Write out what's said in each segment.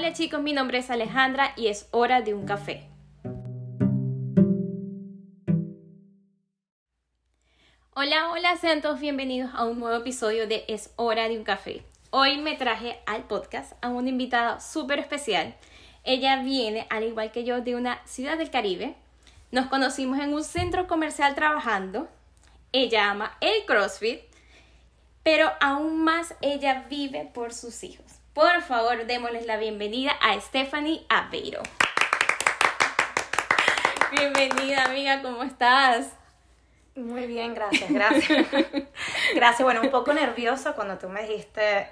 Hola chicos, mi nombre es Alejandra y es hora de un café. Hola, hola, sean todos bienvenidos a un nuevo episodio de Es hora de un café. Hoy me traje al podcast a una invitada súper especial. Ella viene, al igual que yo, de una ciudad del Caribe. Nos conocimos en un centro comercial trabajando. Ella ama el CrossFit, pero aún más ella vive por sus hijos. Por favor, démosles la bienvenida a Stephanie Aveiro. Bienvenida, amiga, ¿cómo estás? Muy bien, gracias, gracias. gracias, bueno, un poco nerviosa cuando tú me dijiste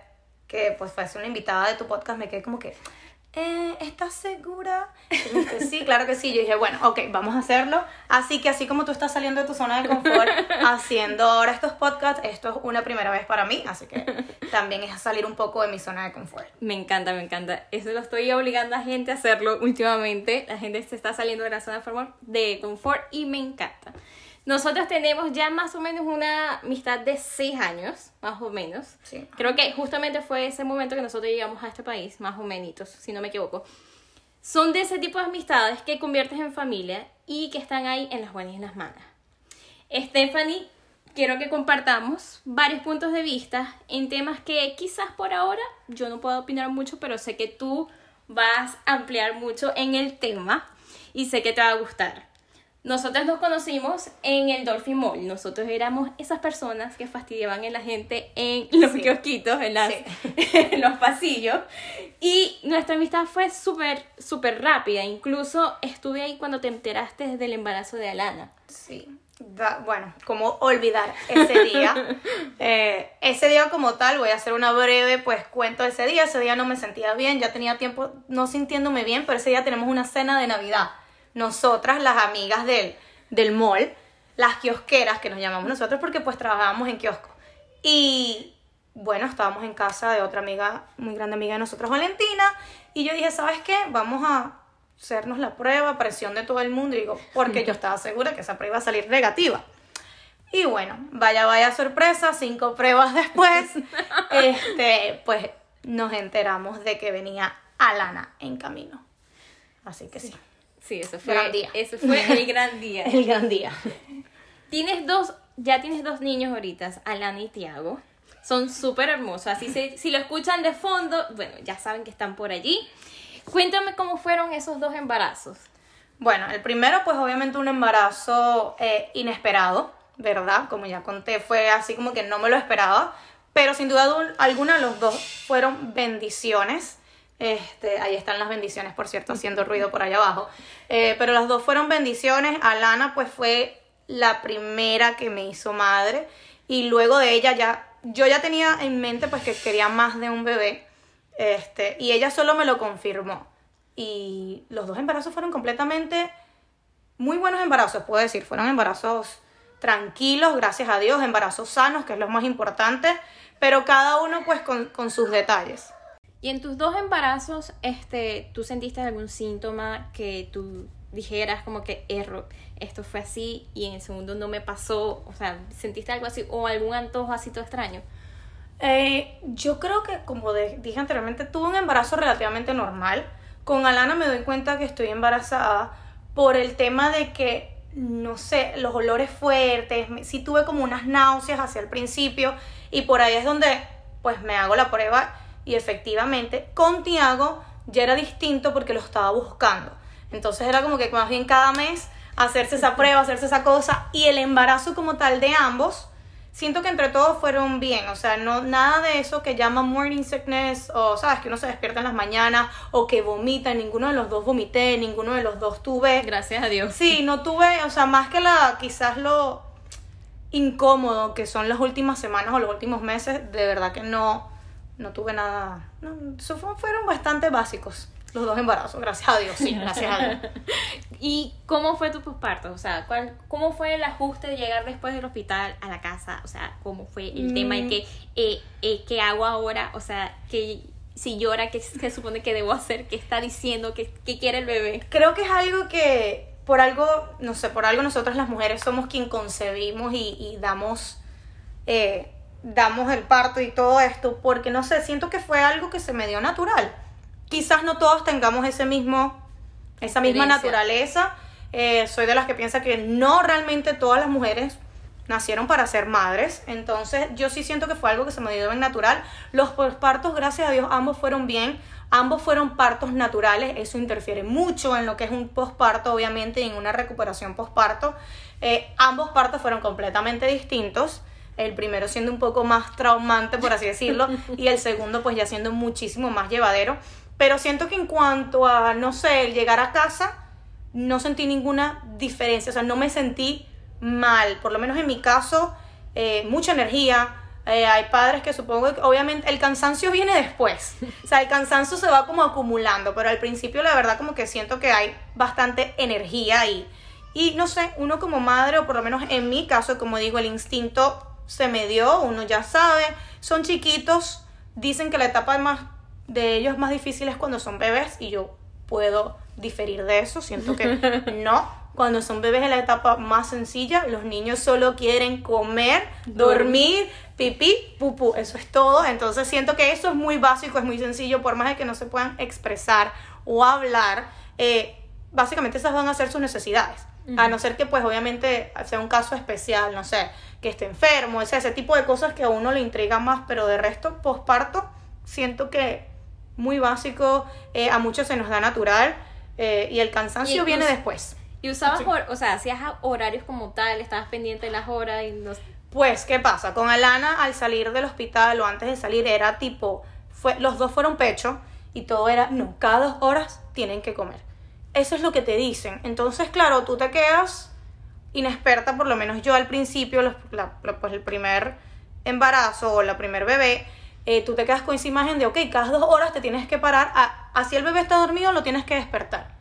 que pues fuese una invitada de tu podcast, me quedé como que, eh, ¿estás segura? Y me sí, claro que sí. Yo dije, bueno, ok, vamos a hacerlo. Así que así como tú estás saliendo de tu zona de confort haciendo ahora estos podcasts, esto es una primera vez para mí, así que también es salir un poco de mi zona de confort. Me encanta, me encanta. Eso lo estoy obligando a gente a hacerlo últimamente. La gente se está saliendo de la zona de confort y me encanta. Nosotros tenemos ya más o menos una amistad de seis años, más o menos. Sí. Creo que justamente fue ese momento que nosotros llegamos a este país, más o menos, si no me equivoco. Son de ese tipo de amistades que conviertes en familia y que están ahí en las buenas y en las malas. Stephanie, quiero que compartamos varios puntos de vista en temas que quizás por ahora yo no puedo opinar mucho, pero sé que tú vas a ampliar mucho en el tema y sé que te va a gustar. Nosotros nos conocimos en el Dolphin Mall. Nosotros éramos esas personas que fastidiaban a la gente en los Sí. kiosquitos, en, las, Sí. en los pasillos. Y nuestra amistad fue súper, súper rápida. Incluso estuve ahí cuando te enteraste del embarazo de Alana. Sí. Da- bueno, como olvidar ese día. Eh, ese día como tal, voy a hacer una breve pues cuento de ese día. Ese día no me sentía bien, ya tenía tiempo no sintiéndome bien, pero ese día tenemos una cena de Navidad. Nosotras, las amigas del, del mall, las kiosqueras que nos llamamos nosotros porque pues trabajábamos en kiosco. Y bueno, estábamos en casa de otra amiga, muy grande amiga de nosotros, Valentina, y yo dije, ¿sabes qué? Vamos a hacernos la prueba, presión de todo el mundo, y digo, porque yo estaba segura que esa prueba iba a salir negativa. Y bueno, vaya, vaya sorpresa, cinco pruebas después, este, pues nos enteramos de que venía Alana en camino. Así que sí, Sí, eso fue, Gran día. Eso fue el gran día. el gran día. Tienes dos, ya tienes dos niños ahorita, Alana y Tiago. Son súper hermosos. Así se, si lo escuchan de fondo, bueno, ya saben que están por allí. Cuéntame cómo fueron esos dos embarazos. Bueno, el primero, pues obviamente un embarazo eh, inesperado, ¿verdad? Como ya conté, fue así como que no me lo esperaba, pero sin duda du- alguna los dos fueron bendiciones. Este, ahí están las bendiciones, por cierto, haciendo ruido por allá abajo. Eh, pero las dos fueron bendiciones. Alana, pues fue la primera que me hizo madre. Y luego de ella ya, yo ya tenía en mente pues que quería más de un bebé. Este, y ella solo me lo confirmó. Y los dos embarazos fueron completamente muy buenos embarazos, puedo decir. Fueron embarazos tranquilos, gracias a Dios, embarazos sanos, que es lo más importante, pero cada uno pues con, con sus detalles. Y en tus dos embarazos, este, ¿tú sentiste algún síntoma que tú dijeras como que error, esto fue así y en el segundo no me pasó? O sea, ¿sentiste algo así o algún antojo así todo extraño? Eh, yo creo que, como dije anteriormente, tuve un embarazo relativamente normal. Con Alana me doy cuenta que estoy embarazada por el tema de que, no sé, los olores fuertes, sí tuve como unas náuseas hacia el principio y por ahí es donde pues me hago la prueba y efectivamente con Tiago ya era distinto porque lo estaba buscando. Entonces era como que más bien cada mes hacerse esa prueba, hacerse esa cosa y el embarazo como tal de ambos siento que entre todos fueron bien, o sea, no nada de eso que llaman morning sickness o sabes que uno se despierta en las mañanas o que vomita, ninguno de los dos vomité, ninguno de los dos tuve. Gracias a Dios. Sí, no tuve, o sea, más que la quizás lo incómodo que son las últimas semanas o los últimos meses, de verdad que no no tuve nada, no, fueron bastante básicos los dos embarazos, gracias a Dios, sí, gracias a Dios. ¿Y cómo fue tu posparto? O sea, ¿cuál, ¿cómo fue el ajuste de llegar después del hospital a la casa? O sea, ¿cómo fue el tema y Mm. qué, eh, eh, qué hago ahora? O sea, que si llora, ¿qué se supone que debo hacer? ¿Qué está diciendo? ¿Qué, qué quiere el bebé? Creo que es algo que por algo, no sé, por algo nosotras las mujeres somos quien concebimos y, y damos, eh, damos el parto y todo esto, porque no sé, siento que fue algo que se me dio natural. quizás no todos tengamos ese mismo, esa misma naturaleza. Eh, soy de las que piensa que no realmente todas las mujeres nacieron para ser madres. Entonces, yo sí siento que fue algo que se me dio en natural. Los partos, gracias a Dios, ambos fueron bien. Ambos fueron partos naturales, eso interfiere mucho en lo que es un posparto, obviamente, y en una recuperación posparto. Eh, ambos partos fueron completamente distintos. El primero siendo un poco más traumante, por así decirlo, y el segundo pues ya siendo muchísimo más llevadero. Pero siento que en cuanto a, no sé, el llegar a casa, no sentí ninguna diferencia, o sea, no me sentí mal, por lo menos en mi caso, eh, mucha energía. Eh, hay padres que supongo que obviamente el cansancio viene después, o sea, el cansancio se va como acumulando, pero al principio la verdad como que siento que hay bastante energía ahí. Y no sé, uno como madre, o por lo menos en mi caso, como digo, el instinto se me dio, uno ya sabe, son chiquitos, dicen que la etapa más de ellos más difícil es cuando son bebés y yo puedo diferir de eso, siento que no. Cuando son bebés en la etapa más sencilla, los niños solo quieren comer, dormir, pipí, pupú, eso es todo. Entonces siento que eso es muy básico, es muy sencillo, por más de que no se puedan expresar o hablar, eh, básicamente esas van a ser sus necesidades. A no ser que pues obviamente sea un caso especial, no sé, que esté enfermo, ese, ese tipo de cosas que a uno le intriga más, pero de resto, posparto, siento que muy básico, eh, a muchos se nos da natural eh, y el cansancio viene después. ¿Y usabas, o sea, hacías horarios como tal, estabas pendiente de las horas y no... Pues, ¿qué pasa? Con Alana, al salir del hospital o antes de salir, era tipo, fue, los dos fueron pecho y todo era, no, cada dos horas tienen que comer. Eso es lo que te dicen. Entonces, claro, tú te quedas inexperta, por lo menos yo al principio, pues el primer embarazo o la primer bebé, eh, tú te quedas con esa imagen de, ok, cada dos horas te tienes que parar, así el bebé está dormido, lo tienes que despertar.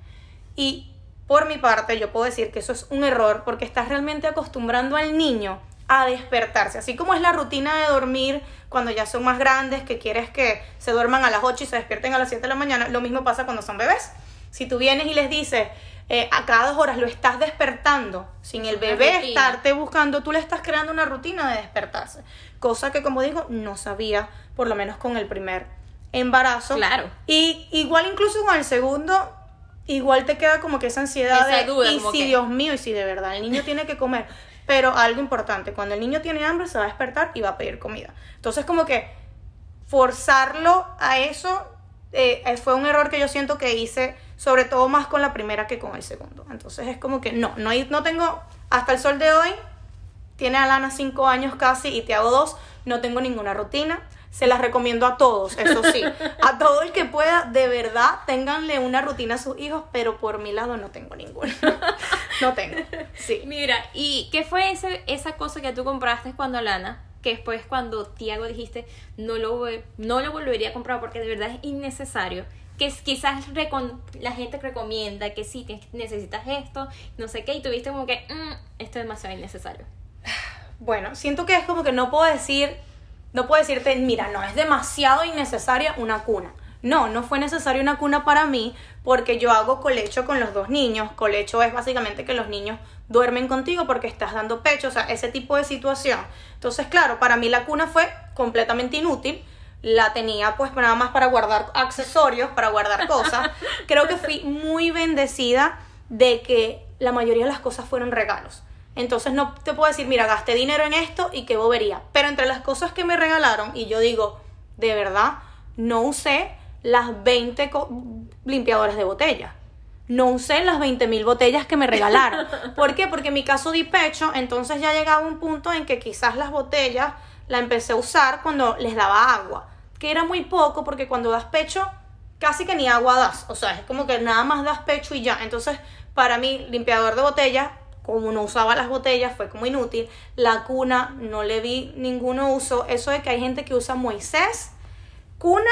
Y por mi parte, yo puedo decir que eso es un error porque estás realmente acostumbrando al niño a despertarse. Así como es la rutina de dormir cuando ya son más grandes, que quieres que se duerman a las 8 y se despierten a las 7 de la mañana, lo mismo pasa cuando son bebés. Si tú vienes y les dices, eh, a cada dos horas lo estás despertando, sin el bebé estarte buscando, tú le estás creando una rutina de despertarse. Cosa que, como digo, no sabía, por lo menos con el primer embarazo. Claro. Y igual incluso con el segundo, igual te queda como que esa ansiedad de, y si Dios mío, y si de verdad el niño tiene que comer. Pero algo importante, cuando el niño tiene hambre se va a despertar y va a pedir comida. Entonces como que forzarlo a eso eh, eh, fue un error que yo siento que hice, sobre todo más con la primera que con el segundo. Entonces es como que no, no, no tengo, hasta el sol de hoy, tiene Alana cinco años casi y te hago dos, no tengo ninguna rutina se las recomiendo a todos, eso sí. A todo el que pueda, de verdad, ténganle una rutina a sus hijos, pero por mi lado no tengo ninguna. No tengo. Sí. Mira, ¿y qué fue ese, esa cosa que tú compraste cuando Lana? Que después cuando Tiago dijiste, no lo, no lo volvería a comprar porque de verdad es innecesario que quizás la gente recomienda que sí, necesitas esto, no sé qué, y tuviste como que, mm, esto es demasiado innecesario. Bueno, siento que es como que no puedo decir no puedo decirte, mira, no, es demasiado innecesaria una cuna. No, no fue necesaria una cuna para mí porque yo hago colecho con los dos niños. Colecho es básicamente que los niños duermen contigo porque estás dando pecho, o sea, ese tipo de situación. Entonces, claro, para mí la cuna fue completamente inútil. La tenía pues nada más para guardar accesorios, para guardar cosas. Creo que fui muy bendecida de que la mayoría de las cosas fueron regalos. Entonces no te puedo decir, mira, gasté dinero en esto y qué bobería. Pero entre las cosas que me regalaron, y yo digo, de verdad, no usé las 20 limpiadoras de botella. No usé las 20 mil botellas que me regalaron. ¿Por qué? Porque en mi caso di pecho, entonces ya llegaba un punto en que quizás las botellas la empecé a usar cuando les daba agua. Que era muy poco porque cuando das pecho, casi que ni agua das. O sea, es como que nada más das pecho y ya. Entonces, para mí, limpiador de botellas como no usaba las botellas, fue como inútil. La cuna, no le vi ningún uso. Eso de que hay gente que usa Moisés, cuna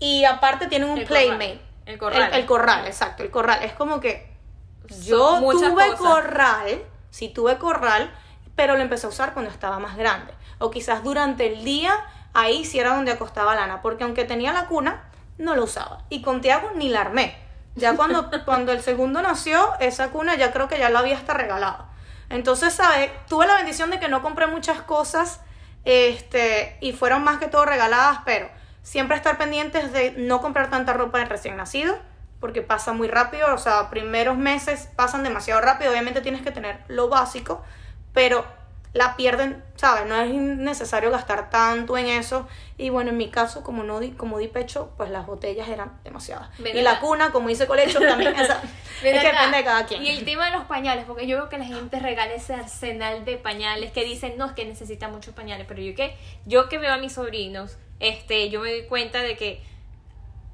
y aparte tienen un Playmate. El corral. El, corral, exacto, el corral. Es como que yo tuve corral, sí tuve corral, pero lo empecé a usar cuando estaba más grande. O quizás durante el día, ahí sí era donde acostaba lana, porque aunque tenía la cuna, no lo usaba. Y con Tiago ni la armé. Ya cuando, cuando el segundo nació, esa cuna ya creo que ya la había hasta regalada. Entonces, ¿sabes? Tuve la bendición de que no compré muchas cosas este, y fueron más que todo regaladas, pero siempre estar pendientes de no comprar tanta ropa de recién nacido, porque pasa muy rápido, o sea, primeros meses pasan demasiado rápido, obviamente tienes que tener lo básico, pero la pierden, ¿sabes? No es necesario gastar tanto en eso. Y bueno, en mi caso, como no di, como di pecho, pues las botellas eran demasiadas. y la cuna, como dice Colecho, también esa, es que depende de cada quien. Y el tema de los pañales, porque yo veo que la gente regala ese arsenal de pañales que dicen, no, es que necesita muchos pañales, pero yo que, yo que veo a mis sobrinos, este, yo me doy cuenta de que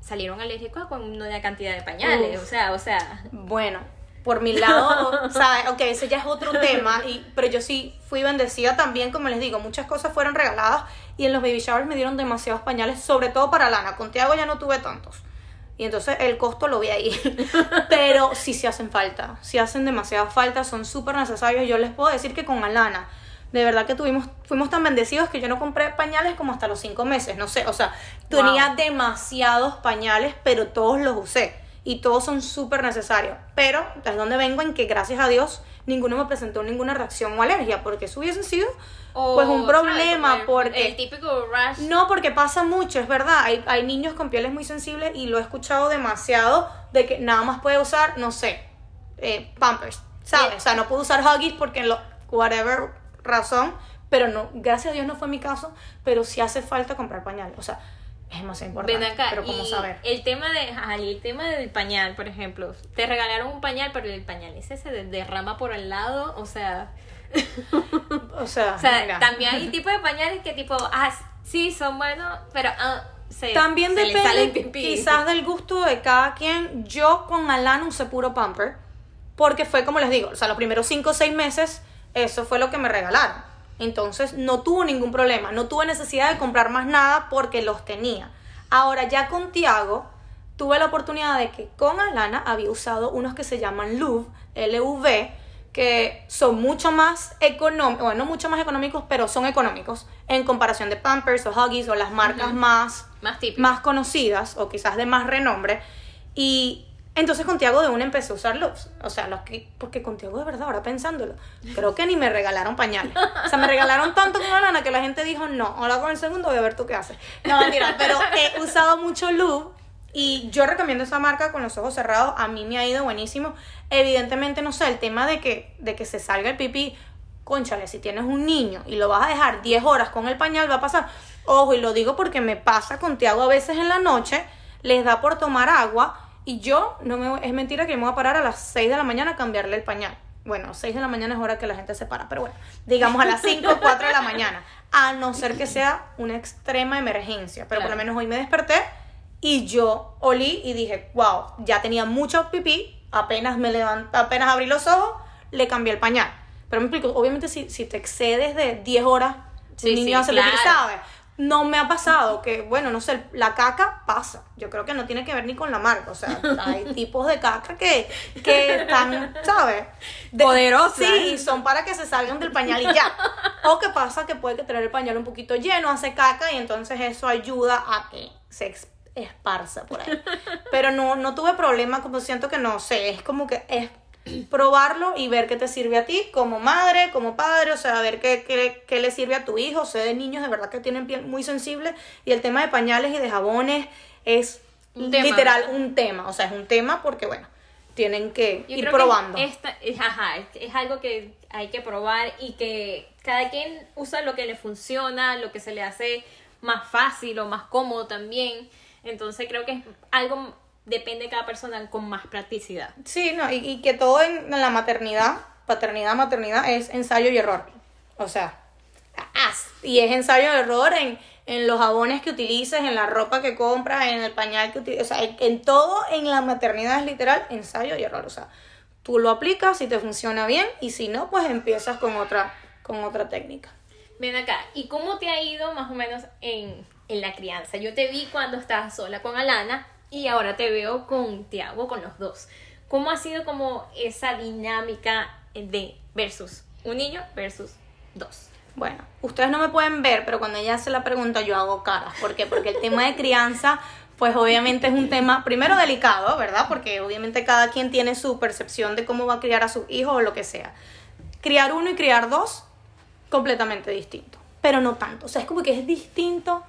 salieron alérgicos con una cantidad de pañales, o sea, o sea. Bueno, por mi lado, ¿sabes? Ok, ese ya es otro tema, y, pero yo sí fui bendecida también, como les digo, muchas cosas fueron regaladas y en los baby showers me dieron demasiados pañales, sobre todo para Lana. Con Tiago ya no tuve tantos. Y entonces el costo lo vi ahí. pero sí se hacen falta, sí hacen demasiada falta, son súper necesarios. Yo les puedo decir que con Alana, de verdad que tuvimos, fuimos tan bendecidos que yo no compré pañales como hasta los cinco meses, no sé, o sea, tenía demasiados pañales, pero todos los usé y todos son súper necesarios. Pero es donde vengo en que gracias a Dios ninguno me presentó ninguna reacción o alergia, porque eso hubiese sido pues un problema. porque, el típico rash. No, porque pasa mucho, es verdad. Hay, hay niños con pieles muy sensibles y lo he escuchado demasiado de que nada más puede usar, no sé, eh, Pampers, ¿sabes? O sea, no puedo usar Huggies porque lo, whatever razón, pero no, gracias a Dios no fue mi caso, pero sí hace falta comprar pañales. O sea, es demasiado importante. acá, pero ¿cómo saber? El tema, de, el tema del pañal, por ejemplo, te regalaron un pañal, pero el pañal ese se derrama por el lado, o sea... o sea, también hay tipos de pañales que tipo, ah, sí, son buenos, pero... Ah, también depende quizás del gusto de cada quien. Yo con Alan usé puro pamper, porque fue como les digo, o sea, los primeros 5 o 6 meses, eso fue lo que me regalaron. Entonces no tuvo ningún problema, no tuve necesidad de comprar más nada porque los tenía. Ahora ya con Tiago tuve la oportunidad de que con Alana había usado unos que se llaman LUV, LUV, que son mucho más económicos, bueno, no mucho más económicos, pero son económicos en comparación de Pampers o Huggies o las marcas más, más, más conocidas o quizás de más renombre. Y entonces con Tiago de una empecé a usar loops. O sea, los que, porque con Tiago de verdad, ahora pensándolo, creo que ni me regalaron pañales. O sea, me regalaron tanto con que la gente dijo, no, ahora con el segundo voy a ver tú qué haces. No, mentira, pero he usado mucho loop y yo recomiendo esa marca con los ojos cerrados. A mí me ha ido buenísimo. Evidentemente, no sé, el tema de que, de que se salga el pipí, conchale, si tienes un niño y lo vas a dejar 10 horas con el pañal, va a pasar. Ojo, y lo digo porque me pasa con Tiago a veces en la noche, les da por tomar agua y yo, no me, es mentira que me voy a parar a las 6 de la mañana a cambiarle el pañal. Bueno, 6 de la mañana es hora que la gente se para, pero bueno, digamos a las 5 o 4 de la mañana. A no ser que sea una extrema emergencia. Pero por lo menos hoy me desperté y yo olí y dije, wow, ya tenía mucho pipí, apenas me levanté, apenas abrí los ojos, le cambié el pañal. Pero me explico, obviamente si, si te excedes de 10 horas, sí, niño hace lo que sabe no me ha pasado que, bueno, no sé, la caca pasa. Yo creo que no tiene que ver ni con la marca. O sea, hay tipos de caca que, que están, ¿sabes? Poderosas. Sí, son para que se salgan del pañal y ya. O que pasa que puede tener el pañal un poquito lleno, hace caca y entonces eso ayuda a que se esparza por ahí. Pero no, no tuve problema, como siento que no sé, es como que es probarlo y ver qué te sirve a ti como madre, como padre, o sea, ver qué, qué, qué le sirve a tu hijo. Sé de niños de verdad que tienen piel muy sensible y el tema de pañales y de jabones es literal un tema, o sea, es un tema porque, bueno, tienen que ir probando. Esta, ajá, es algo que hay que probar y que cada quien usa lo que le funciona, lo que se le hace más fácil o más cómodo también. Entonces creo que es algo depende de cada persona con más practicidad. Sí, no, y, que todo en, la maternidad, paternidad, maternidad, es ensayo y error. O sea, y es ensayo y error en, en los jabones que utilices, en la ropa que compras, en el pañal que utilices, o sea, en, todo en la maternidad es literal ensayo y error. O sea, tú lo aplicas si te funciona bien y si no, pues empiezas con otra, con otra técnica. Ven acá, ¿y cómo te ha ido más o menos en, en la crianza? Yo te vi cuando estabas sola con Alana y ahora te veo con Tiago, con los dos. ¿Cómo ha sido como esa dinámica de versus un niño versus dos? Bueno, ustedes no me pueden ver, pero cuando ella hace la pregunta yo hago caras. ¿Por qué? Porque el tema de crianza, pues obviamente es un tema, primero delicado, ¿verdad? Porque obviamente cada quien tiene su percepción de cómo va a criar a su hijo o lo que sea. Criar uno y criar dos, completamente distinto. Pero no tanto. O sea, es como que es distinto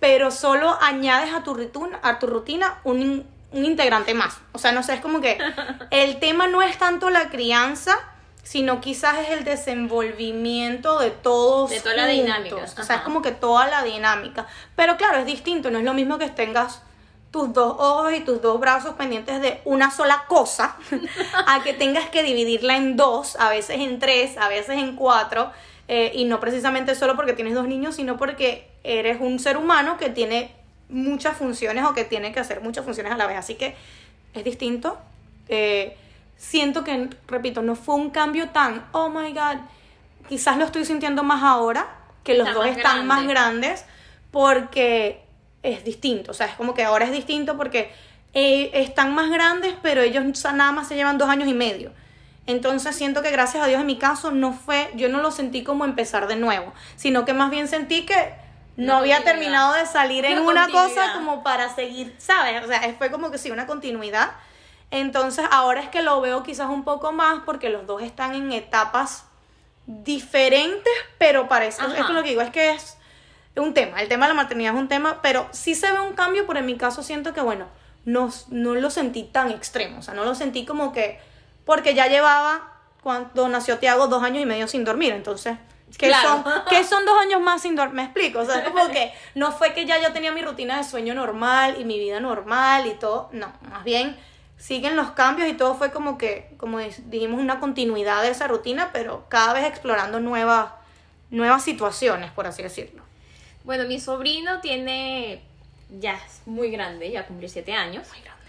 pero solo añades a tu rutina, a tu rutina un, un integrante más. O sea, no sé, es como que el tema no es tanto la crianza, sino quizás es el desenvolvimiento de todos. De toda la dinámica, O sea, es como que toda la dinámica. Pero claro, es distinto, no es lo mismo que tengas tus dos ojos y tus dos brazos pendientes de una sola cosa, a que tengas que dividirla en dos, a veces en tres, a veces en cuatro, eh, y no precisamente solo porque tienes dos niños, sino porque eres un ser humano que tiene muchas funciones o que tiene que hacer muchas funciones a la vez. Así que es distinto. Eh, siento que, repito, no fue un cambio tan, oh my god, quizás lo estoy sintiendo más ahora, que los Está dos más están más grande. grandes, porque es distinto. O sea, es como que ahora es distinto porque eh, están más grandes, pero ellos nada más se llevan dos años y medio. Entonces siento que gracias a Dios en mi caso no fue, yo no lo sentí como empezar de nuevo, sino que más bien sentí que no había terminado de salir en Una una cosa como para seguir, ¿sabes? O sea, fue como que sí, una continuidad. Entonces ahora es que lo veo quizás un poco más porque los dos están en etapas diferentes, pero parece, Ajá. es que lo que digo es que es un tema, el tema de la maternidad es un tema, pero sí se ve un cambio, pero en mi caso siento que, bueno, no, no lo sentí tan extremo, o sea, no lo sentí como que, porque ya llevaba, cuando nació Tiago, dos años y medio sin dormir, entonces, ¿qué, Claro. son, ¿qué son dos años más sin dormir? Me explico, o sea, es como que no fue que ya yo tenía mi rutina de sueño normal y mi vida normal y todo, no, más bien siguen los cambios y todo fue como que, como dijimos, una continuidad de esa rutina, pero cada vez explorando nuevas, nuevas situaciones, por así decirlo. Bueno, mi sobrino tiene. Ya es muy grande, ya cumplió siete años. Muy grande.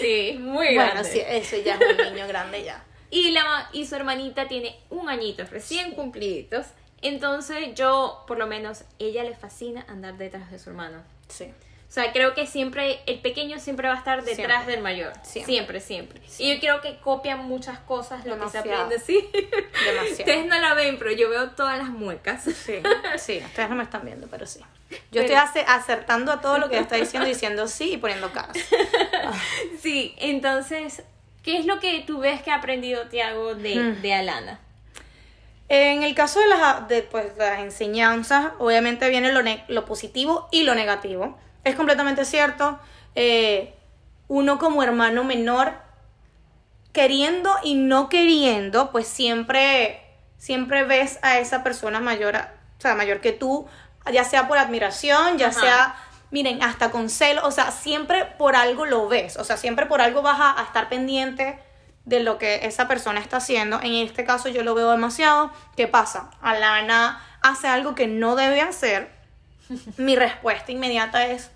Sí, muy grande. Bueno, sí, eso ya es un niño grande ya. Y, la, y su hermanita tiene un añito, recién cumpliditos. Entonces yo, por lo menos, ella le fascina andar detrás de su hermano. Sí. O sea, creo que siempre, el pequeño siempre va a estar detrás Siempre. del mayor. Siempre. Siempre, siempre. Y yo creo que copian muchas cosas lo que se aprende, sí. Demasiado. Ustedes no la ven, pero yo veo todas las muecas. Sí, sí, ustedes no me están viendo, pero sí. Yo Pero- estoy ace- acertando a todo lo que está diciendo, diciendo sí y poniendo caras. Sí, entonces, ¿qué es lo que tú ves que ha aprendido Tiago de, Mm. de Alana? En el caso de las, de, pues, las enseñanzas, obviamente viene lo, ne- lo positivo y lo negativo. Es completamente cierto. eh, uno como hermano menor, queriendo y no queriendo, pues siempre, siempre ves a esa persona mayor, a- o sea, mayor que tú, ya sea por admiración, ya Ajá. sea, miren, hasta con celo, o sea, siempre por algo lo ves, o sea, siempre por algo vas a, a estar pendiente de lo que esa persona está haciendo. En este caso yo lo veo demasiado. ¿Qué pasa? Alana hace algo que no debe hacer. Mi respuesta inmediata es,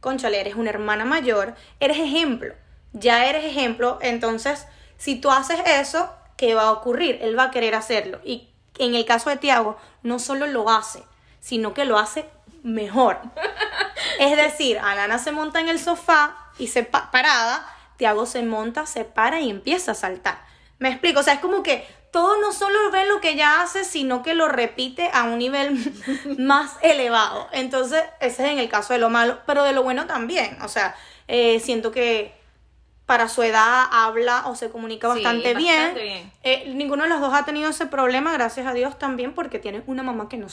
conchale, eres una hermana mayor, eres ejemplo, ya eres ejemplo, entonces si tú haces eso, ¿qué va a ocurrir? Él va a querer hacerlo. Y en el caso de Tiago, no solo lo hace, sino que lo hace mejor. Es decir, Alana se monta en el sofá y se pa- parada, Tiago se monta, se para y empieza a saltar. Me explico, o sea, es como que todo no solo ve lo que ella hace, sino que lo repite a un nivel más elevado. Entonces, ese es en el caso de lo malo, pero de lo bueno también. O sea, eh, siento que para su edad habla o se comunica Sí, bastante, bien. bien. Eh, ninguno de los dos ha tenido ese problema, gracias a Dios también, porque tienen una mamá que no,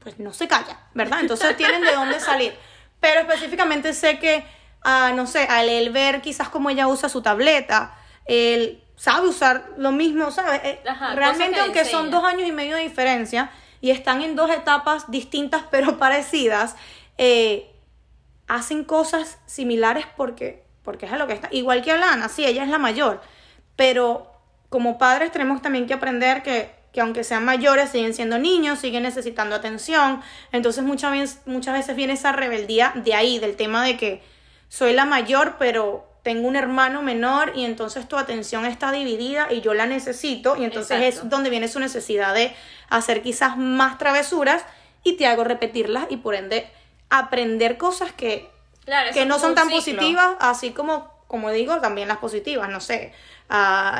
pues, no se calla, ¿verdad? Entonces tienen de dónde salir. Pero específicamente sé que, ah, no sé, al él ver quizás cómo ella usa su tableta, él sabe usar lo mismo, ¿sabes? Eh, Ajá, Realmente, aunque son dos años y medio de diferencia y están en dos etapas distintas pero parecidas, eh, hacen cosas similares porque, porque es a lo que está. Igual que Alana, sí, ella es la mayor, pero como padres tenemos también que aprender que, que aunque sean mayores, siguen siendo niños, siguen necesitando atención. Entonces muchas veces, muchas veces viene esa rebeldía de ahí, del tema de que soy la mayor, pero tengo un hermano menor y entonces tu atención está dividida y yo la necesito y entonces Exacto. es donde viene su necesidad de hacer quizás más travesuras y te hago repetirlas y por ende aprender cosas que, Claro, que no son tan ciclo. positivas, así como, como digo, también las positivas, no sé,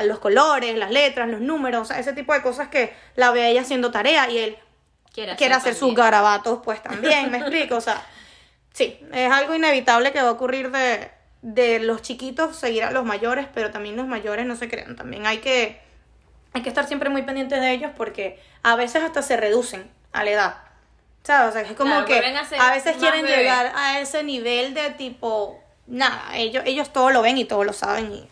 los colores, las letras, los números, o sea, ese tipo de cosas que la ve ella haciendo tarea y él Quiere quiere hacer sus garabatos, pues también, me explico, o sea, sí, es algo inevitable que va a ocurrir de, de los chiquitos seguir a los mayores, pero también los mayores no se crean, también hay que, hay que estar siempre muy pendientes de ellos porque a veces hasta se reducen a la edad. ¿Sabes? O sea, es como Claro, que a a veces quieren llegar a ese nivel de tipo, nada, ellos, ellos todo lo ven y todo lo saben y,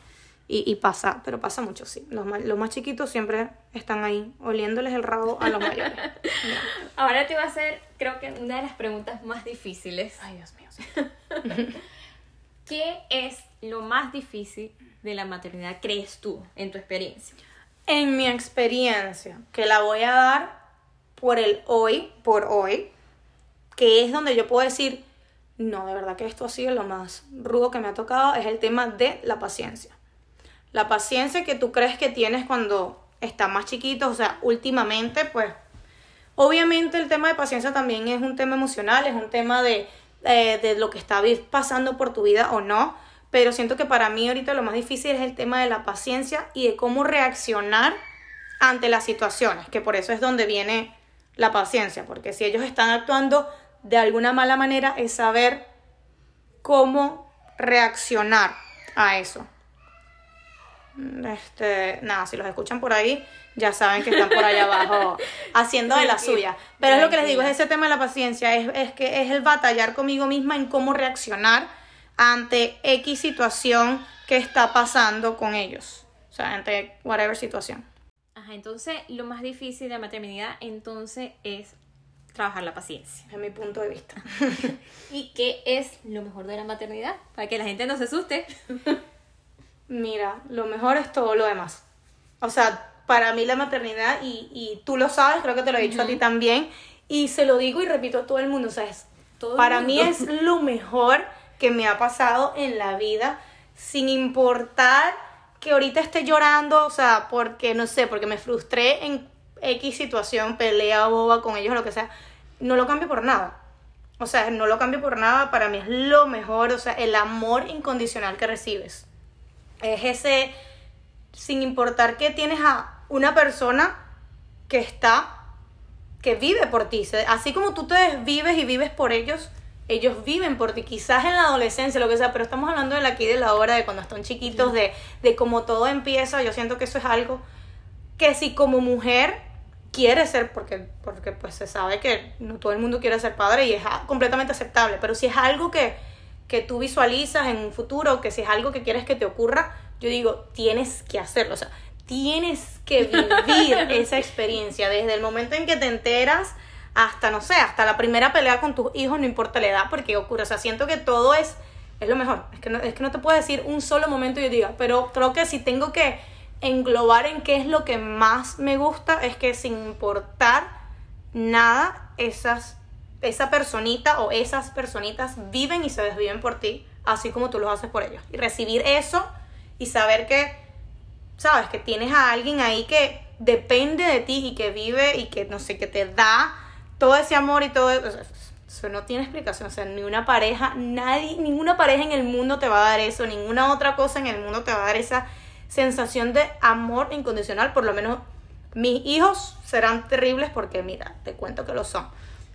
y, y pasa, pero pasa mucho, sí. Los más, los más chiquitos siempre están ahí oliéndoles el rabo a los mayores. Ahora te voy a hacer, creo que una de las preguntas más difíciles. Ay, Dios mío. ¿Qué es lo más difícil de la maternidad, crees tú, en tu experiencia? En mi experiencia, que la voy a dar por el hoy, por hoy, que es donde yo puedo decir, no, de verdad que esto ha sido lo más rudo que me ha tocado, es el tema de la paciencia. La paciencia que tú crees que tienes cuando estás más chiquito, o sea, últimamente, pues, obviamente el tema de paciencia también es un tema emocional, es un tema de, eh, de lo que está pasando por tu vida o no, pero siento que para mí ahorita lo más difícil es el tema de la paciencia y de cómo reaccionar ante las situaciones, que por eso es donde viene la paciencia, porque si ellos están actuando de alguna mala manera es saber cómo reaccionar a eso. Este, nada, si los escuchan por ahí, ya saben que están por allá abajo haciendo de la suya. Pero es lo que les digo, es ese tema de la paciencia, es, es que es el batallar conmigo misma en cómo reaccionar ante X situación que está pasando con ellos. O sea, ante whatever situación. Ajá, entonces lo más difícil de la maternidad entonces es trabajar la paciencia. Es mi punto de vista. ¿Y qué es lo mejor de la maternidad? Para que la gente no se asuste. Mira, lo mejor es todo lo demás. O sea, para mí la maternidad, y, y tú lo sabes, creo que te lo he dicho a ti también, y se lo digo y repito a todo el mundo, o sea, es- Todo para mundo. mí es lo mejor que me ha pasado en la vida, sin importar que ahorita esté llorando, o sea, porque, no sé, porque me frustré en X situación, pelea boba con ellos o lo que sea, no lo cambio por nada. O sea, no lo cambio por nada, para mí es lo mejor, o sea, el amor incondicional que recibes. Es ese, sin importar que tienes a una persona que está, que vive por ti. Así como tú te desvives y vives por ellos, ellos viven por ti. Quizás en la adolescencia, lo que sea, pero estamos hablando aquí de la hora, de cuando están chiquitos, de, de cómo todo empieza. Yo siento que eso es algo que si como mujer quiere ser, porque, porque pues se sabe que no todo el mundo quiere ser padre y es completamente aceptable, pero si es algo que, que tú visualizas en un futuro, que si es algo que quieres que te ocurra, yo digo, tienes que hacerlo, o sea, tienes que vivir esa experiencia desde el momento en que te enteras hasta, no sé, hasta la primera pelea con tus hijos, no importa la edad, porque ocurre, o sea, siento que todo es, es lo mejor, es que no, es que no te puedo decir un solo momento y yo diga, pero creo que si tengo que englobar en qué es lo que más me gusta, es que sin importar nada, esas, esa personita o esas personitas viven y se desviven por ti, así como tú los haces por ellos. Y recibir eso y saber que, sabes, que tienes a alguien ahí que depende de ti y que vive y que, no sé, que te da todo ese amor y todo eso. Eso no tiene explicación, o sea, ni una pareja, nadie, ninguna pareja en el mundo te va a dar eso, ninguna otra cosa en el mundo te va a dar esa sensación de amor incondicional, por lo menos mis hijos serán terribles porque, mira, te cuento que lo son.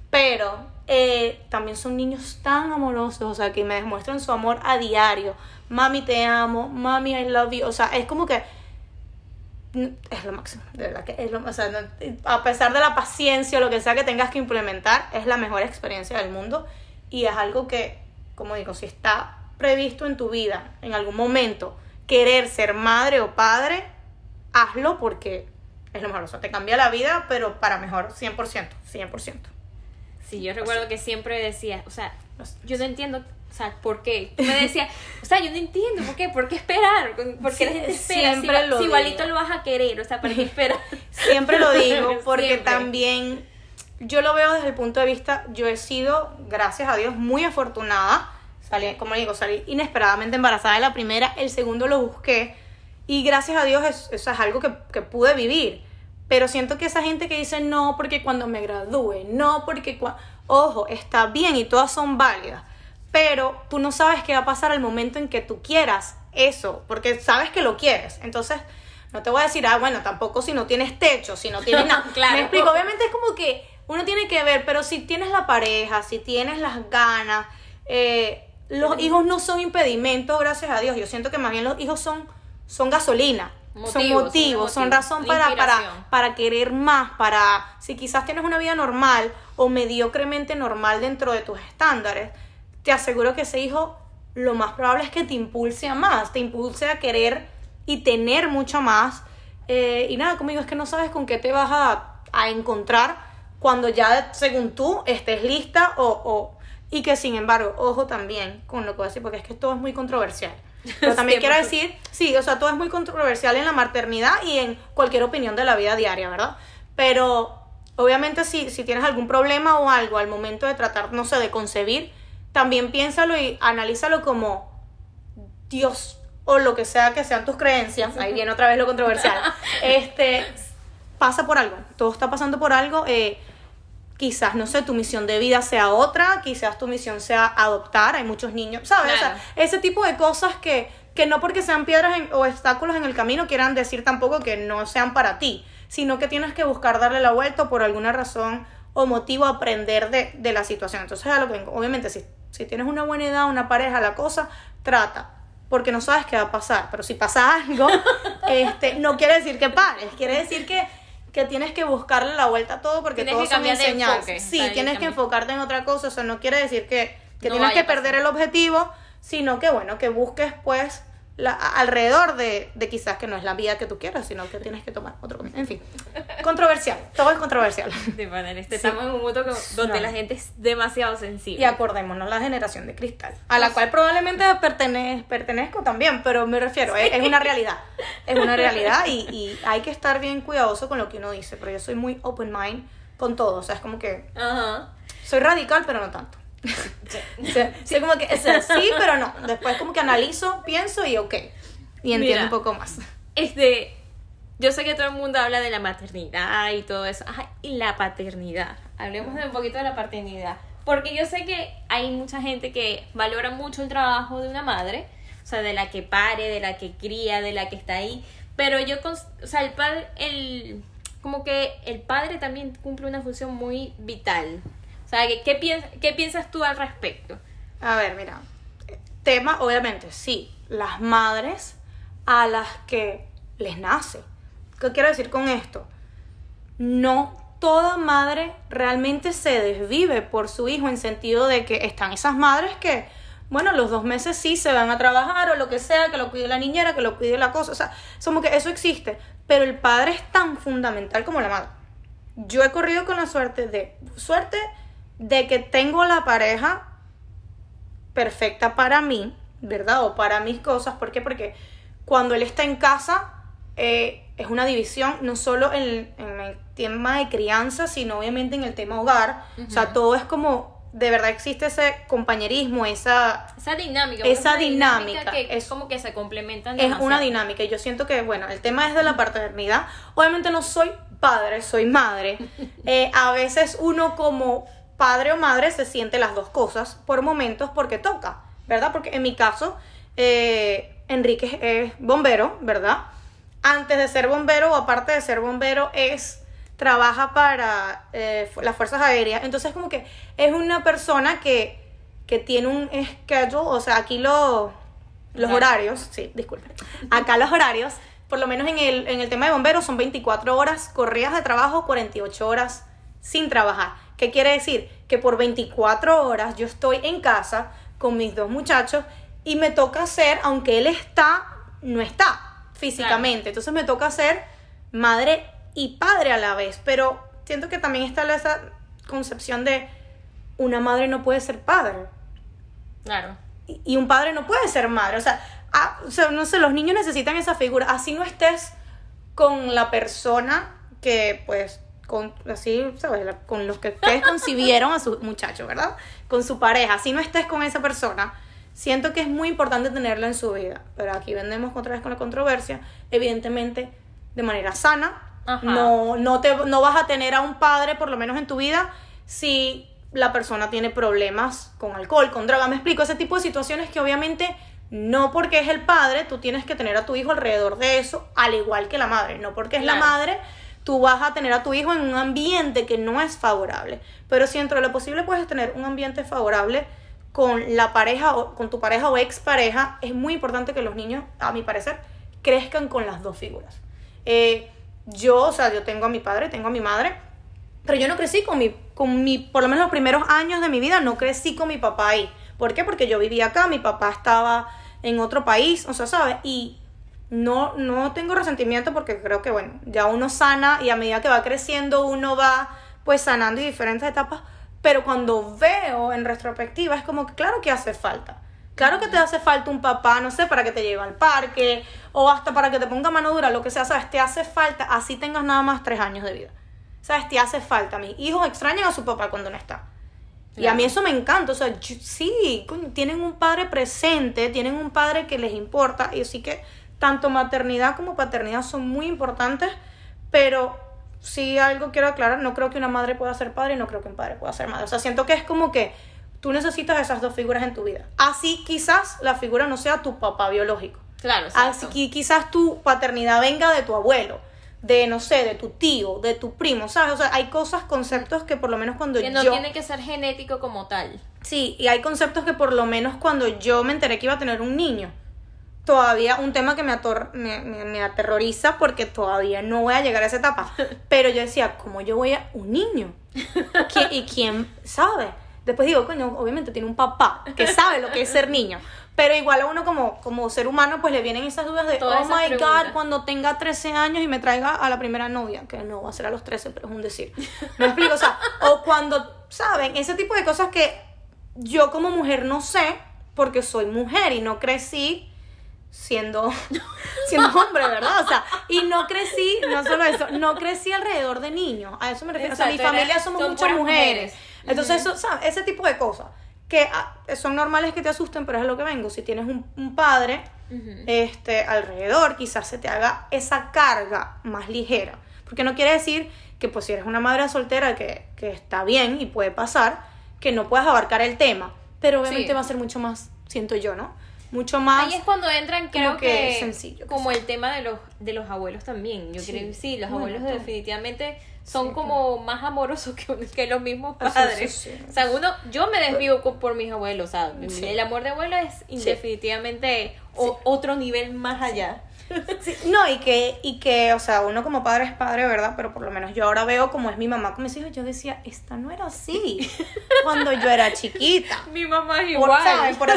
Pero eh, también son niños tan amorosos, o sea, que me demuestran su amor a diario. Mami, te amo, mami, I love you. O sea, es como que es lo máximo, de verdad que es lo o sea, a pesar de la paciencia o lo que sea que tengas que implementar, es la mejor experiencia del mundo y es algo que, como digo, si está previsto en tu vida en algún momento querer ser madre o padre, hazlo porque es lo mejor, o sea, te cambia la vida, pero para mejor 100%, 100%. Sí, yo recuerdo que siempre decía, o sea, yo no entiendo, o sea, ¿por qué? Tú me decías, o sea, yo no entiendo, ¿por qué? ¿Por qué esperar? ¿Por qué la Sí, gente espera? Si, siempre va- lo si igualito digo. lo vas a querer, o sea, ¿para qué esperar? Siempre lo digo porque Siempre. también yo lo veo desde el punto de vista, yo he sido, gracias a Dios, muy afortunada. Salí, como digo, salí inesperadamente embarazada de la primera, el segundo lo busqué y gracias a Dios es- eso es algo que, que pude vivir. Pero siento que esa gente que dice no porque cuando me gradúe, no porque... cua-". Ojo, está bien y todas son válidas. Pero tú no sabes qué va a pasar al momento en que tú quieras eso, porque sabes que lo quieres. Entonces, no te voy a decir, ah, bueno, tampoco si no tienes techo, si no tienes nada. Claro. Me explico, obviamente es como que uno tiene que ver, pero si tienes la pareja, si tienes las ganas, eh, los hijos no son impedimentos, gracias a Dios. Yo siento que más bien los hijos son, son gasolina. Son Motivos, son motivos, razón para, para, para querer más, para, si quizás tienes una vida normal o mediocremente normal dentro de tus estándares, te aseguro que ese hijo lo más probable es que te impulse a más, te impulse a querer y tener mucho más. Eh, y nada, conmigo es que no sabes con qué te vas a, a encontrar cuando ya, según tú, estés lista o, o, y que sin embargo, ojo también con lo que voy a decir, porque es que todo es muy controversial. Pero también quiero decir, sí, o sea, todo es muy controversial en la maternidad y en cualquier opinión de la vida diaria, ¿verdad? Pero obviamente si, si tienes algún problema o algo al momento de tratar, no sé, de concebir, también piénsalo y analízalo como Dios o lo que sea que sean tus creencias, ahí viene otra vez lo controversial, este, pasa por algo, todo está pasando por algo, eh, quizás, no sé, tu misión de vida sea otra, quizás tu misión sea adoptar, hay muchos niños, ¿sabes? O sea, ese tipo de cosas que, que no porque sean piedras o obstáculos en el camino quieran decir tampoco que no sean para ti, sino que tienes que buscar darle la vuelta por alguna razón o motivo aprender de, de la situación. Entonces, a lo que obviamente, si, si tienes una buena edad, una pareja, la cosa, trata porque no sabes qué va a pasar. Pero si pasa algo, este, no quiere decir que pares, quiere decir que que tienes que buscarle la vuelta a todo porque todo son enseñanzas. Sí, tienes que enfocarte en otra cosa, o sea, no quiere decir que, que tienes que perder el objetivo, sino que bueno, que busques pues la, alrededor de, de, quizás que no es la vía que tú quieras, sino que tienes que tomar otro. En fin, controversial, todo es controversial. De manera, este, estamos en un mundo donde la gente es demasiado sensible. Y acordémonos la generación de cristal, a la cual probablemente pertenezco también, pero me refiero, es, una realidad, es una realidad y, y, hay que estar bien cuidadoso con lo que uno dice, pero yo soy muy open mind con todo, o sea, es como que soy radical, pero no tanto. Sí. como que, sí, pero no. Después como que analizo, pienso y ok. Y entiendo un poco más. Este, yo sé que todo el mundo habla de la maternidad y todo eso. y la paternidad. Hablemos de un poquito de la paternidad. Porque yo sé que hay mucha gente que valora mucho el trabajo de una madre. O sea, de la que pare, de la que cría, de la que está ahí. Pero yo, o sea, el padre, el, como que el padre también cumple una función muy vital o sea, ¿qué, ¿qué piensas tú al respecto? A ver, mira, tema, obviamente, sí, las madres a las que les nace. ¿Qué quiero decir con esto? No toda madre realmente se desvive por su hijo en sentido de que están esas madres que, bueno, los dos meses sí se van a trabajar o lo que sea, que lo cuide la niñera, que lo cuide la cosa, o sea, como que eso existe, pero el padre es tan fundamental como la madre. Yo he corrido con la suerte de, suerte, de que tengo la pareja perfecta para mí, ¿verdad? O para mis cosas. ¿Por qué? Porque cuando él está en casa eh, es una división, no solo en, el tema de crianza, sino obviamente en el tema hogar. O sea, todo es como, de verdad existe ese compañerismo, esa... Esa dinámica. Esa dinámica. que es como que se complementan. Es una dinámica. Y yo siento que, bueno, el tema es de la paternidad. Obviamente no soy padre, soy madre. Eh, a veces uno como padre o madre se siente las dos cosas por momentos porque toca, ¿verdad? Porque en mi caso, eh, Enrique es bombero, ¿verdad? Antes de ser bombero o aparte de ser bombero es trabaja para eh, las fuerzas aéreas. Entonces como que es una persona que, que tiene un schedule, o sea, aquí los horarios, sí, disculpen. Acá los horarios, por lo menos en el, en el tema de bomberos, son 24 horas corridas de trabajo, 48 horas sin trabajar. ¿Qué quiere decir? Que por 24 horas yo estoy en casa con mis dos muchachos y me toca hacer, aunque él está, no está físicamente. Entonces me toca ser madre y padre a la vez. Pero siento que también está esa concepción de una madre no puede ser padre. Claro. Y, un padre no puede ser madre. O sea, o sea, no sé, los niños necesitan esa figura. Así no estés con la persona que pues con, así, ¿sabes? Con los que ustedes concibieron a su muchacho, ¿verdad? Con su pareja. Si no estés con esa persona, siento que es muy importante tenerlo en su vida. Pero aquí vendemos otra vez con la controversia. Evidentemente, de manera sana. No, no, te, no vas a tener a un padre, por lo menos en tu vida, si la persona tiene problemas con alcohol, con droga. Me explico, ese tipo de situaciones que obviamente no porque es el padre, tú tienes que tener a tu hijo alrededor de eso, al igual que la madre. No porque es la madre, tú vas a tener a tu hijo en un ambiente que no es favorable. Pero si dentro de lo posible puedes tener un ambiente favorable con la pareja o con tu pareja o expareja, es muy importante que los niños, a mi parecer, crezcan con las dos figuras. Eh, yo, o sea, yo tengo a mi padre, tengo a mi madre, pero yo no crecí con mi con mi, por lo menos los primeros años de mi vida, no crecí con mi papá ahí. ¿Por qué? Porque yo vivía acá, mi papá estaba en otro país, o sea, ¿sabes? Y no, no tengo resentimiento porque creo que, bueno, ya uno sana y a medida que va creciendo uno va pues sanando en diferentes etapas, pero cuando veo en retrospectiva es como que claro que hace falta. Claro que te hace falta un papá, no sé, para que te lleve al parque o hasta para que te ponga mano dura, lo que sea, ¿sabes? Te hace falta, así tengas nada más tres años de vida. ¿Sabes? Te hace falta. Mis hijos extrañan a su papá cuando no está. Y a mí eso me encanta, o sea, sí, tienen un padre presente, tienen un padre que les importa, y así que tanto maternidad como paternidad son muy importantes, pero sí algo quiero aclarar, no creo que una madre pueda ser padre y no creo que un padre pueda ser madre. O sea, siento que es como que tú necesitas esas dos figuras en tu vida. Así quizás la figura no sea tu papá biológico. Claro, exacto. Así quizás tu paternidad venga de tu abuelo de, no sé, de tu tío, de tu primo, ¿sabes? O sea, hay cosas, conceptos que por lo menos cuando yo... Que no tiene que ser genético como tal. Sí, y hay conceptos que por lo menos cuando yo me enteré que iba a tener un niño, todavía un tema que me, me, aterroriza porque todavía no voy a llegar a esa etapa. Pero yo decía, ¿cómo yo voy a un niño? ¿Y quién sabe? Después digo, coño, obviamente tiene un papá que sabe lo que es ser niño. Pero igual a uno como, como ser humano, pues le vienen esas dudas de, oh my God, cuando tenga 13 años y me traiga a la primera novia, que no va a ser a los 13, pero es un decir. Me explico, o sea, o cuando, ¿saben? Ese tipo de cosas que yo como mujer no sé, porque soy mujer y no crecí siendo, siendo hombre, ¿verdad? O sea, y no crecí, no solo eso, no crecí alrededor de niños, a eso me refiero. o sea, mi familia somos muchas mujeres. Entonces, eso, ¿sabes? Ese tipo de cosas que ah, son normales que te asusten, pero es a lo que vengo. Si tienes un, padre este, alrededor, quizás se te haga esa carga más ligera. Porque no quiere decir que pues si eres una madre soltera que, que está bien y puede pasar, que no puedas abarcar el tema. Pero obviamente va a ser mucho más, siento yo, ¿no? Mucho más. Ahí es cuando entran, creo que, sencillo. Como el tema de los, de los abuelos también. Yo creo que sí, los abuelos definitivamente son como más amorosos que, que los mismos padres. o sea, uno, yo me desvivo por mis abuelos, o sea, el amor de abuelo es indefinitivamente otro nivel más allá. no, y que, y que, o sea, uno como padre es padre, ¿verdad? Pero por lo menos yo ahora veo como es mi mamá con mis hijos. Yo decía, esta no era así cuando yo era chiquita. mi mamá es igual. Por,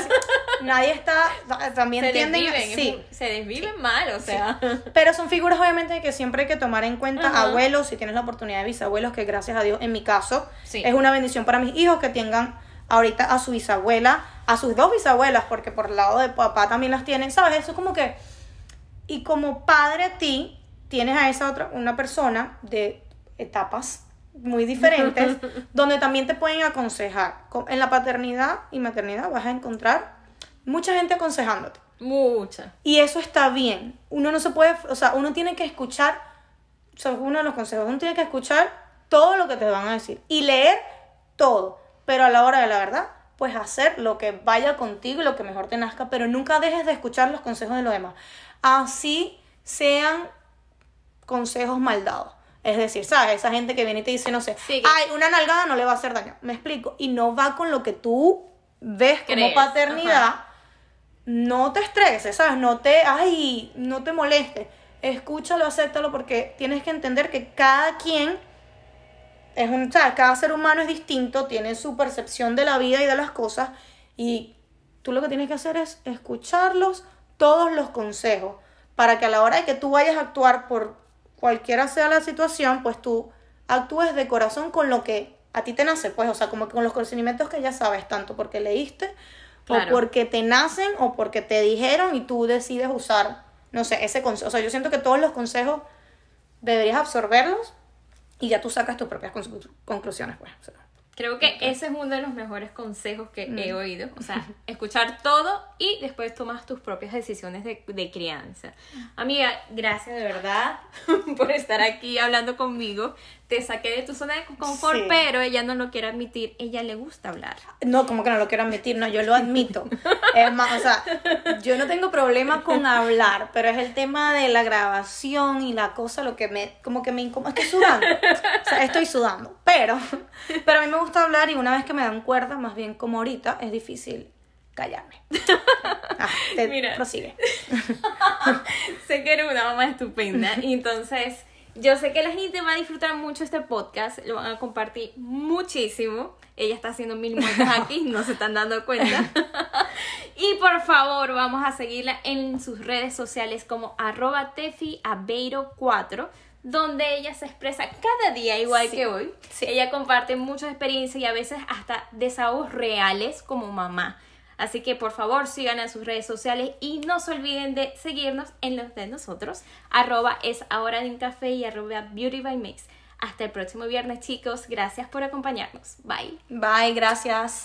nadie está, también se Desviven, sí. Se desviven mal, o sea. Pero son figuras obviamente que siempre hay que tomar en cuenta. Abuelos, si tienes la oportunidad de bisabuelos, que gracias a Dios, en mi caso, es una bendición para mis hijos que tengan ahorita a su bisabuela, a sus dos bisabuelas, porque por el lado de papá también las tienen, ¿sabes? Eso es como que y como padre a ti, tienes a esa otra, una persona de etapas muy diferentes, donde también te pueden aconsejar. En la paternidad y maternidad vas a encontrar mucha gente aconsejándote. Mucha. Y eso está bien. Uno no se puede, o sea, uno tiene que escuchar, o sea, uno de los consejos, uno tiene que escuchar todo lo que te van a decir y leer todo. Pero a la hora de la verdad, pues hacer lo que vaya contigo y lo que mejor te nazca, pero nunca dejes de escuchar los consejos de los demás así sean consejos mal dados. Es decir, ¿sabes? Esa gente que viene y te dice, no sé, ay, una nalgada no le va a hacer daño. Me explico. Y no va con lo que tú ves como paternidad. No te estreses, ¿sabes? No te, ay, no te molestes. Escúchalo, acéptalo, porque tienes que entender que cada quien es un, ¿sabes? Cada ser humano es distinto, tiene su percepción de la vida y de las cosas. Y tú lo que tienes que hacer es escucharlos, todos los consejos para que a la hora de que tú vayas a actuar por cualquiera sea la situación, pues tú actúes de corazón con lo que a ti te nace, pues, o sea, como con los conocimientos que ya sabes, tanto porque leíste, o porque te nacen, o porque te dijeron y tú decides usar, no sé, ese consejo. O sea, yo siento que todos los consejos deberías absorberlos y ya tú sacas tus propias conclusiones, pues. Creo que ese es uno de los mejores consejos que he mm. oído. O sea, escuchar todo y después tomas tus propias decisiones de, de crianza. Amiga, gracias de verdad por estar aquí hablando conmigo te saqué de tu zona de confort, pero ella no lo quiere admitir, ella le gusta hablar. No, como que no lo quiero admitir, no, yo lo admito. es más, o sea, yo no tengo problema con hablar, pero es el tema de la grabación y la cosa lo que me, como que me incomoda, estoy sudando, o sea, estoy sudando, pero, pero a mí me gusta hablar y una vez que me dan cuerda, más bien como ahorita, es difícil callarme. Ah, te Mira. prosigue. sé que eres una mamá estupenda y entonces Yo sé que la gente va a disfrutar mucho este podcast, lo van a compartir muchísimo. Ella está haciendo mil muestras aquí, no se están dando cuenta. y por favor, vamos a seguirla en sus redes sociales como arroba tefiabeiro4 donde ella se expresa cada día igual que hoy. Ella comparte muchas experiencias y a veces hasta desahogos reales como mamá. Así que por favor sigan en sus redes sociales y no se olviden de seguirnos en los de nosotros. Arroba es ahora en café y arroba beauty by mix. Hasta el próximo viernes chicos. Gracias por acompañarnos. Bye. Bye, gracias.